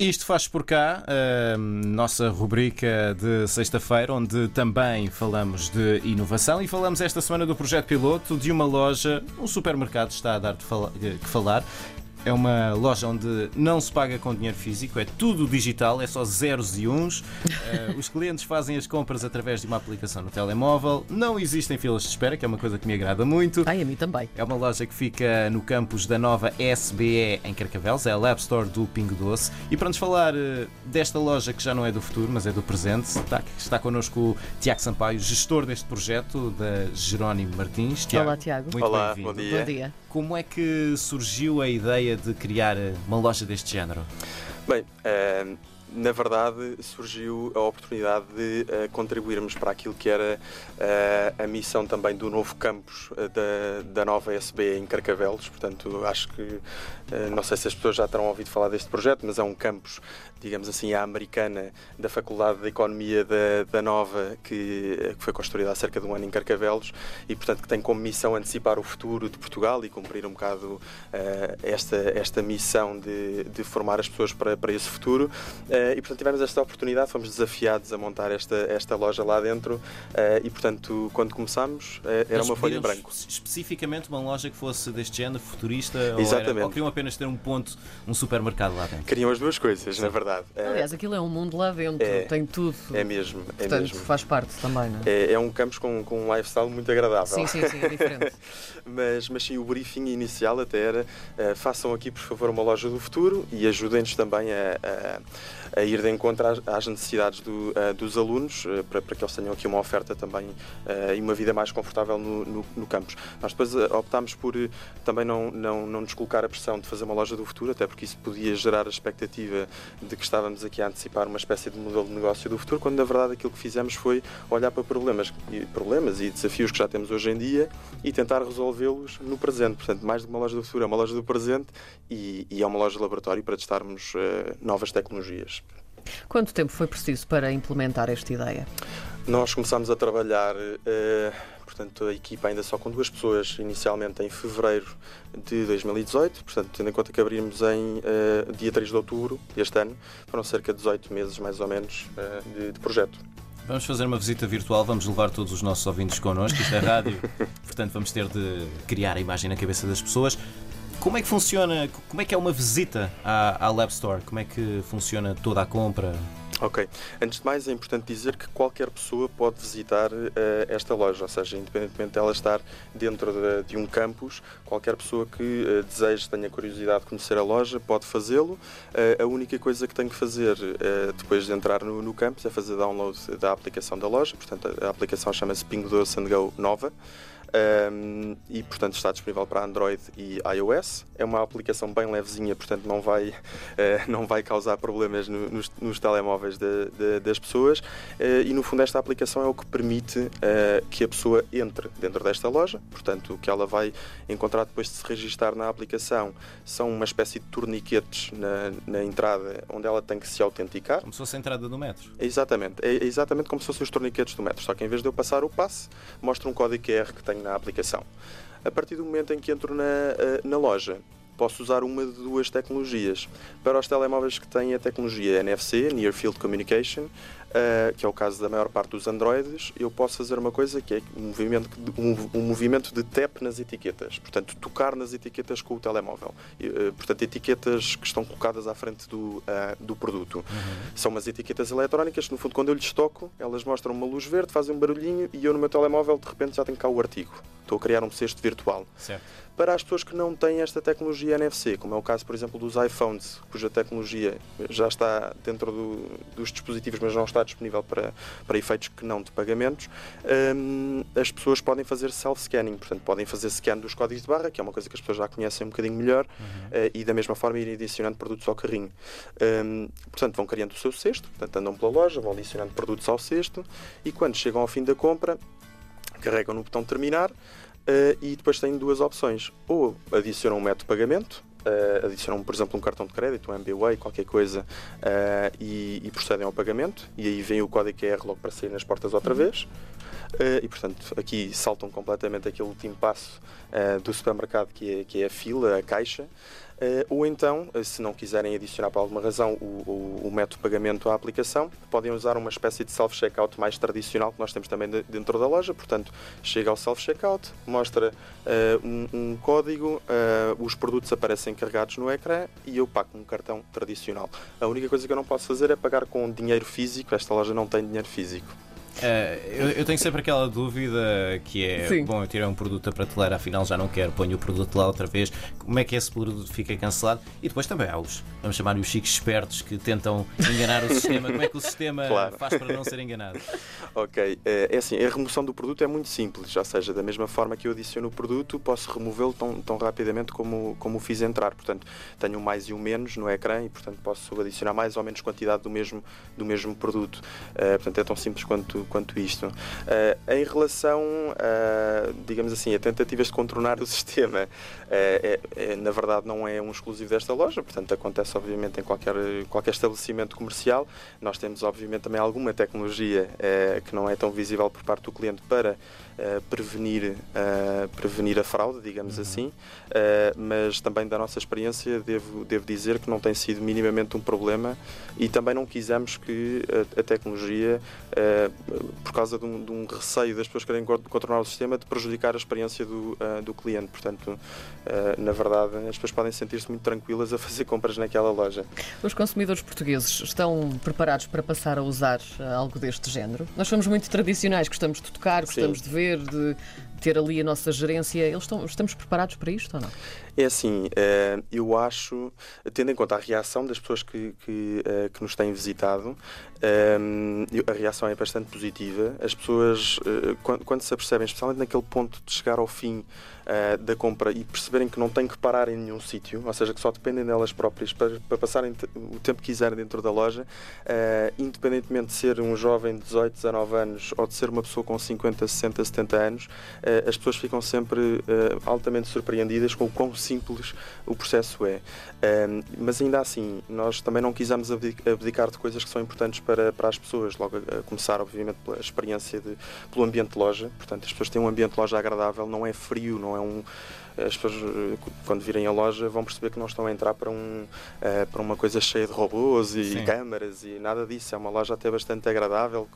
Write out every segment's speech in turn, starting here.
Isto faz por cá, a nossa rubrica de sexta-feira, onde também falamos de inovação e falamos esta semana do projeto piloto de uma loja, um supermercado está a dar que falar. É uma loja onde não se paga com dinheiro físico, é tudo digital, é só zeros e uns. Eh, os clientes fazem as compras através de uma aplicação no telemóvel. Não existem filas de espera, que é uma coisa que me agrada muito. Ai, a mim também. É uma loja que fica no campus da nova SBE em Carcavelos, é a Lab Store do Pingo Doce. E para nos falar eh, desta loja que já não é do futuro, mas é do presente, está, está connosco o Tiago Sampaio, gestor deste projeto, da Jerónimo Martins. Tiago, Olá, Tiago. Muito Olá, bom dia. Bom dia. Como é que surgiu a ideia de criar uma loja deste género? Bem, eh, na verdade surgiu a oportunidade de eh, contribuirmos para aquilo que era eh, a missão também do novo campus eh, da, da nova SB em Carcavelos. Portanto, acho que, não sei se as pessoas já terão ouvido falar deste projeto, mas é um campus, digamos assim, à americana da Faculdade de Economia da, da Nova, que, que foi construída há cerca de um ano em Carcavelos e, portanto, que tem como missão antecipar o futuro de Portugal e cumprir um bocado esta, esta missão de, de formar as pessoas para, para esse futuro. Eh, e, portanto, tivemos esta oportunidade, fomos desafiados a montar esta, esta loja lá dentro eh, e, portanto, quando começámos, eh, era uma folha em branco. es- Especificamente uma loja que fosse deste género, futurista, ou, era, Exatamente. ou queriam apenas ter um ponto, um supermercado lá dentro? Queriam as duas coisas, na verdade. Aliás, aquilo é um mundo lá dentro, É. tem tudo. é mesmo, é Portanto, mesmo. faz parte também, não é? É, é um campus com, com um lifestyle muito agradável. Sim, sim, sim, é diferente. mas, mas sim, o briefing inicial até era façam aqui, por favor, uma loja do futuro e ajudem-nos também a, a- a ir de encontro às, necessidades do, eh, dos alunos eh, para, para que eles tenham aqui uma oferta também eh, e uma vida mais confortável no, no, no campus. Nós depois optámos por também não, não, não nos colocar a pressão de fazer uma loja do futuro, até porque isso podia gerar a expectativa de que estávamos aqui a antecipar uma espécie de modelo de negócio do futuro, quando na verdade aquilo que fizemos foi olhar para problemas problemas e desafios que já temos hoje em dia e tentar resolvê-los no presente. Portanto, mais do que uma loja do futuro, é uma loja do presente e, e é uma loja de laboratório para testarmos eh, novas tecnologias. Quanto tempo foi preciso para implementar esta ideia? Nós começámos a trabalhar, eh, portanto, a equipa ainda só com duas pessoas, inicialmente em fevereiro de 2018, portanto, tendo em conta que abrimos em eh, dia 3 de outubro deste ano, foram cerca de 18 meses, mais ou menos, eh, de, de projeto. Vamos fazer uma visita virtual, vamos levar todos os nossos ouvintes connosco. Isto é rádio, portanto, vamos ter de criar a imagem na cabeça das pessoas. Como é que funciona? Como é que é uma visita à, à Lab Store? Como é que funciona toda a compra? Ok. Antes de mais, é importante dizer que qualquer pessoa pode visitar eh, esta loja, ou seja, independentemente dela estar dentro de, de um campus, qualquer pessoa que eh, deseje, tenha curiosidade de conhecer a loja, pode fazê-lo. Eh, a única coisa que tem que fazer depois de entrar no, no campus é fazer download da aplicação da loja, portanto, a, a aplicação chama-se Pingo Doce and Go Nova. Um, e portanto está disponível para Android e iOS. É uma aplicação bem levezinha, portanto não vai, eh, não vai causar problemas no- nos, nos telemóveis de- de- das pessoas. Eh, e no fundo, esta aplicação é o que permite eh, que a pessoa entre dentro desta loja. Portanto, o que ela vai encontrar depois de se registar na aplicação são uma espécie de torniquetes na, na entrada onde ela tem que se autenticar. Como se fosse a entrada do metro. É Exatamente, é exatamente como se fossem os torniquetes do metro, só que em vez de eu passar o passe, mostra um código QR que tenho na aplicação. A partir do momento em que entro na, eh, na loja, posso usar uma de duas tecnologias. Para os telemóveis que têm a tecnologia NFC, Near Field Communication, eh, que é o caso da maior parte dos Androids, eu posso fazer uma coisa que é um movimento, um, um movimento de tap nas etiquetas, portanto, tocar nas etiquetas com o telemóvel. Eh, portanto, etiquetas que estão colocadas à frente do, ah, do produto. São umas etiquetas eletrónicas que, no fundo, quando eu lhes toco, elas mostram uma luz verde, fazem um barulhinho e eu, no meu telemóvel, de repente já tenho cá o artigo. Estou a criar um cesto virtual. Certo. Para as pessoas que não têm esta tecnologia NFC, como é o caso, por exemplo, dos iPhones, cuja tecnologia já está dentro do- dos dispositivos, mas não está disponível para, para efeitos que não de pagamentos, hum, as pessoas podem fazer self-scanning, portanto, podem fazer scan dos códigos de barra, que é uma coisa que as pessoas já conhecem um bocadinho melhor, eh, e da mesma forma ir adicionando produtos ao carrinho. Hum, portanto, vão criando o seu cesto, portanto, andam pela loja, vão adicionando produtos ao cesto, e quando chegam ao fim da compra, carregam no botão terminar eh, e depois têm duas opções. Ou adicionam um método de pagamento, eh, adicionam, por exemplo, um cartão de crédito, um MBWay, qualquer coisa, eh, e, e procedem ao pagamento. E aí vem o código QR logo para sair nas portas outra vez. Eh, e, portanto, aqui saltam completamente aquele último passo do supermercado, que é, que é a fila, a caixa. Uh, ou então, se não quiserem adicionar por alguma razão o, o, o, método de pagamento à aplicação, podem usar uma espécie de self-checkout mais tradicional que nós temos também de, dentro da loja. Portanto, chega ao self-checkout, mostra uh, um, um, código, uh, os produtos aparecem carregados no ecrã e eu pago um cartão tradicional. A única coisa que eu não posso fazer é pagar com dinheiro físico. Esta loja não tem dinheiro físico. Uh, eu, eu, tenho sempre aquela dúvida que é: Sim. bom, eu tirei um produto da prateleira, afinal já não quero, ponho o produto lá outra vez. Como é que esse produto fica cancelado? E depois também há os, vamos chamar os chiques espertos que tentam enganar o sistema. Como é que o sistema claro. faz para não ser enganado? Ok, eh, é assim: a remoção do produto é muito simples, ou seja, da mesma forma que eu adiciono o produto, posso removê-lo tão, tão rapidamente como, como o fiz entrar. Portanto, tenho um mais e um menos no ecrã e, portanto, posso adicionar mais ou menos quantidade do mesmo, do mesmo produto. Uh, portanto, é tão simples quanto quanto isto. Uh, em relação, uh, digamos assim, a tentativas de contornar o sistema, uh, é, é, na verdade não é um exclusivo desta loja, portanto acontece obviamente em qualquer, qualquer estabelecimento comercial. Nós temos obviamente também alguma tecnologia que não é tão visível por parte do cliente para prevenir, prevenir a fraude, digamos uhum. assim, mas também da nossa experiência devo, devo dizer que não tem sido minimamente um problema e também não quisemos que a, a tecnologia por causa de um, de um, receio das pessoas querem controlar o sistema de prejudicar a experiência do, uh, do cliente. Portanto, uh, na verdade, as pessoas podem sentir-se muito tranquilas a fazer compras naquela loja. Os consumidores portugueses estão preparados para passar a usar uh, algo deste género? Nós somos muito tradicionais, gostamos de tocar, gostamos Sim. de ver, de ter ali a nossa gerência. Eles estão, estamos preparados para isto ou não? É assim, eh, eu acho, tendo em conta a reação das pessoas que, que, eh, que nos têm visitado, eh, a reação é bastante positiva. As pessoas, quando se apercebem, especialmente naquele ponto de chegar ao fim da compra e perceberem que não têm que parar em nenhum sítio, ou seja, que só dependem delas próprias para, para passarem o tempo que quiserem dentro da loja, independentemente de ser um jovem de 18, 19 anos ou de ser uma pessoa com 50, 60, 70 anos, as pessoas ficam sempre altamente surpreendidas com o quão simples o processo é. Mas ainda assim, nós também não quisemos abdicar de coisas que são importantes para, para as pessoas. Logo a começar, obviamente, pela experiência de, pelo ambiente de loja. Portanto, as pessoas têm um ambiente de loja agradável, não é frio, não é um as pessoas quando virem a loja vão perceber que não estão a entrar para, um, uh, para uma coisa cheia de robôs e Sim. câmaras e nada disso. É uma loja até bastante agradável.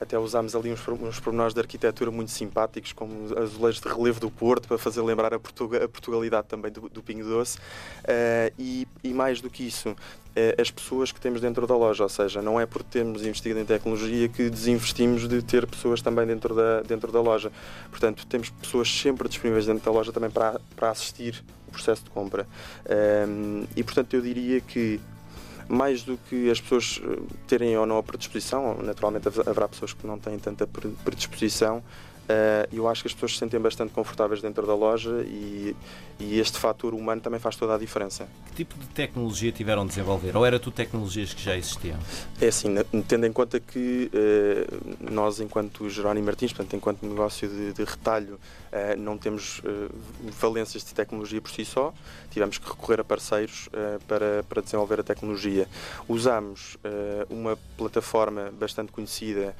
Até usámos ali uns, uns pormenores de arquitetura muito simpáticos, como azulejos de relevo do Porto, para fazer lembrar a, Portuga, a Portugalidade também do, do Pingo Doce. Uh, e, e mais do que isso, eh, as pessoas que temos dentro da loja, ou seja, não é por termos investido em tecnologia que desinvestimos de ter pessoas também dentro da, dentro da loja. Portanto, temos pessoas sempre disponíveis dentro da loja também para, para assistir o processo de compra. Um, e, portanto, eu diria que mais do que as pessoas eh, terem ou não a predisposição, naturalmente haverá pessoas que não têm tanta predisposição, Uh, eu acho que as pessoas se sentem bastante confortáveis dentro da loja e, e, este fator humano também faz toda a diferença. Que tipo de tecnologia tiveram de desenvolver? Ou era tudo tecnologias que já existiam? É assim, tendo em conta que uh, nós, enquanto Jerónimo Martins, portanto, enquanto negócio de, de retalho, uh, não temos valências de tecnologia por si só, tivemos que recorrer a parceiros para, para desenvolver a tecnologia. Usámos uma plataforma bastante conhecida,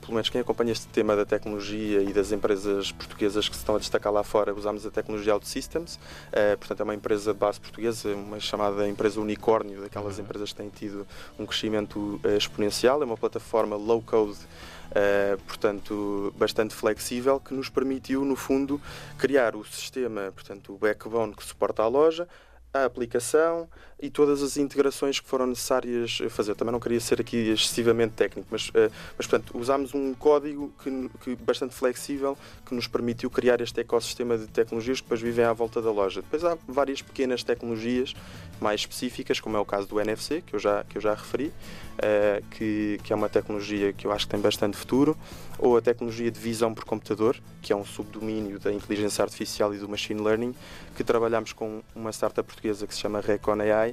pelo menos quem acompanha este tema da tecnologia tecnologia e das empresas portuguesas que se estão a destacar lá fora, usamos a tecnologia OutSystems, uh, portanto é uma empresa de base portuguesa, uma chamada empresa unicórnio, daquelas uhum. empresas que têm tido um crescimento uh, exponencial, é uma plataforma low-code Uh, portanto, bastante flexível, que nos permitiu, no fundo, criar o sistema, portanto, o backbone que suporta a loja, a aplicação e todas as integrações que foram necessárias fazer. Também não queria ser aqui excessivamente técnico, mas, uh, mas portanto, usámos um código que, que, bastante flexível que nos permitiu criar este ecossistema de tecnologias que depois vivem à volta da loja. Depois há várias pequenas tecnologias mais específicas, como é o caso do NFC, que eu já, que eu já referi, uh, que, que é uma tecnologia que eu acho que tem bastante futuro, ou a tecnologia de visão por computador, que é um subdomínio da inteligência artificial e do machine learning, que trabalhamos com uma startup portuguesa que se chama Recon AI,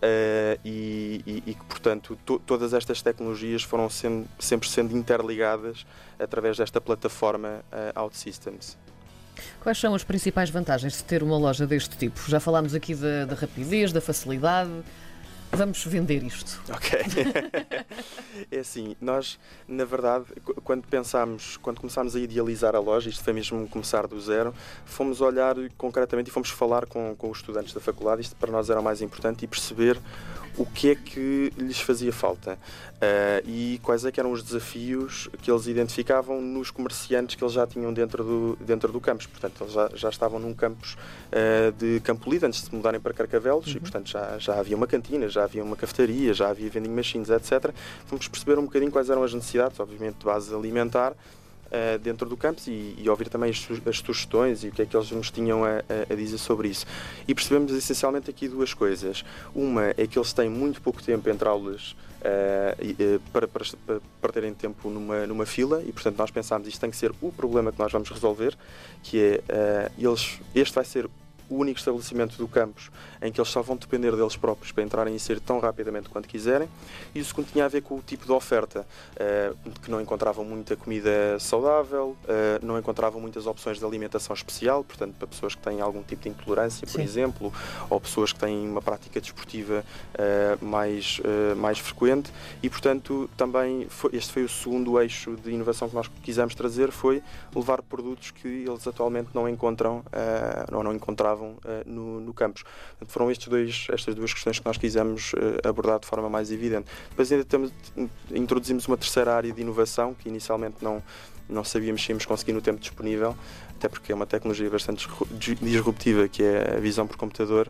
uh, e, e, e, que, portanto, to, todas estas tecnologias foram sendo, sempre sendo interligadas através desta plataforma uh, OutSystems. Quais são as principais vantagens de ter uma loja deste tipo? Já falámos aqui da, da rapidez, da facilidade. Vamos vender isto? Ok. é assim, nós, na verdade, quando pensámos, quando começámos a idealizar a loja, isto foi mesmo começar do zero, fomos olhar concretamente e fomos falar com, com os estudantes da faculdade, isto para nós era o mais importante, e perceber o que é que lhes fazia falta uh, e quais é que eram os desafios que eles identificavam nos comerciantes que eles já tinham dentro do, dentro do campus. Portanto, eles já, já estavam num campus uh, de Campo Lido antes de se mudarem para Carcavelos uhum. e, portanto, já, já havia uma cantina, já havia uma cafetaria, já havia vending machines, etc. Vamos perceber um bocadinho quais eram as necessidades, obviamente, de base alimentar, uh, dentro do campus e, e, ouvir também as, as, sugestões e o que é que eles nos tinham a, a, dizer sobre isso. E percebemos essencialmente aqui duas coisas. Uma é que eles têm muito pouco tempo entre aulas uh, para, para, para, terem tempo numa, numa fila e, portanto, nós pensámos isto tem que ser o problema que nós vamos resolver, que é eles, este vai ser o único estabelecimento do campus em que eles só vão depender deles próprios para entrarem e sair tão rapidamente quanto quiserem. E o segundo tinha a ver com o tipo de oferta, uh, que não encontravam muita comida saudável, uh, não encontravam muitas opções de alimentação especial, portanto, para pessoas que têm algum tipo de intolerância, por Sim. exemplo, ou pessoas que têm uma prática desportiva uh, mais, mais frequente. E, portanto, também foi, este foi o segundo eixo de inovação que nós quisemos trazer, foi levar produtos que eles atualmente não encontram, ou não encontravam estavam uh, no, no, campus. Portanto, foram estes dois, estas duas questões que nós quisemos uh, abordar de forma mais evidente. Depois ainda temos, introduzimos uma terceira área de inovação que inicialmente não, não sabíamos se íamos conseguir no tempo disponível, até porque é uma tecnologia bastante disruptiva, que é a visão por computador,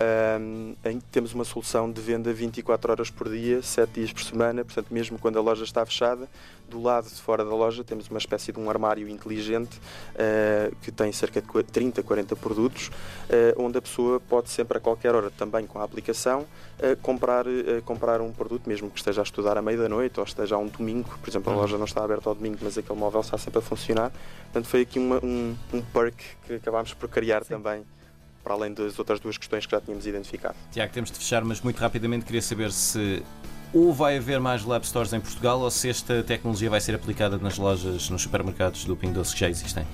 um, em que temos uma solução de venda 24 horas por dia, 7 dias por semana, portanto, mesmo quando a loja está fechada, do lado de fora da loja temos uma espécie de um armário inteligente uh, que tem cerca de 30, 40 produtos, uh, onde a pessoa pode sempre a qualquer hora, também com a aplicação, uh, comprar, comprar um produto, mesmo que esteja a estudar à meia da noite ou esteja a um domingo, por exemplo, a uhum. loja não está aberta ao domingo, mas aquele móvel está sempre a funcionar. Portanto, foi aqui uma, um, um perk que acabámos por criar Sim. também para além das outras duas questões que já tínhamos identificado. Tiago, temos de fechar, mas muito rapidamente queria saber se ou vai haver mais Lab Stores em Portugal ou se esta tecnologia vai ser aplicada nas lojas, nos supermercados do Pingo Doce que já existem?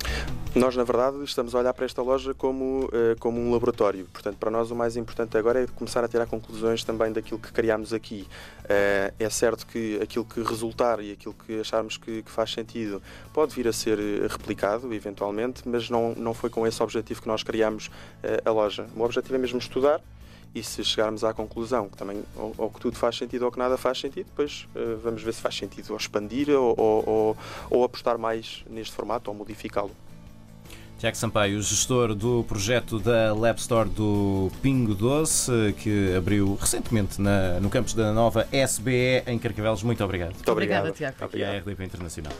Nós, na verdade, estamos a olhar para esta loja como, eh, como um laboratório. Portanto, para nós o mais importante agora é começar a tirar conclusões também daquilo que criámos aqui. Eh, é certo que aquilo que resultar e aquilo que acharmos que, que faz sentido pode vir a ser eh, replicado, eventualmente, mas não, não foi com esse objetivo que nós criámos a loja. O objetivo é mesmo estudar e se chegarmos à conclusão que também ou, ou, que tudo faz sentido ou que nada faz sentido, depois uh, vamos ver se faz sentido ou expandir ou, ou, ou apostar mais neste formato ou modificá-lo. Tiago Sampaio, gestor do projeto da Lab Store do Pingo Doce, que abriu recentemente na, no campus da nova SBE em Carcavelos. Muito obrigado. Muito obrigado. Obrigada, Tiago. Aqui a RDP Internacional.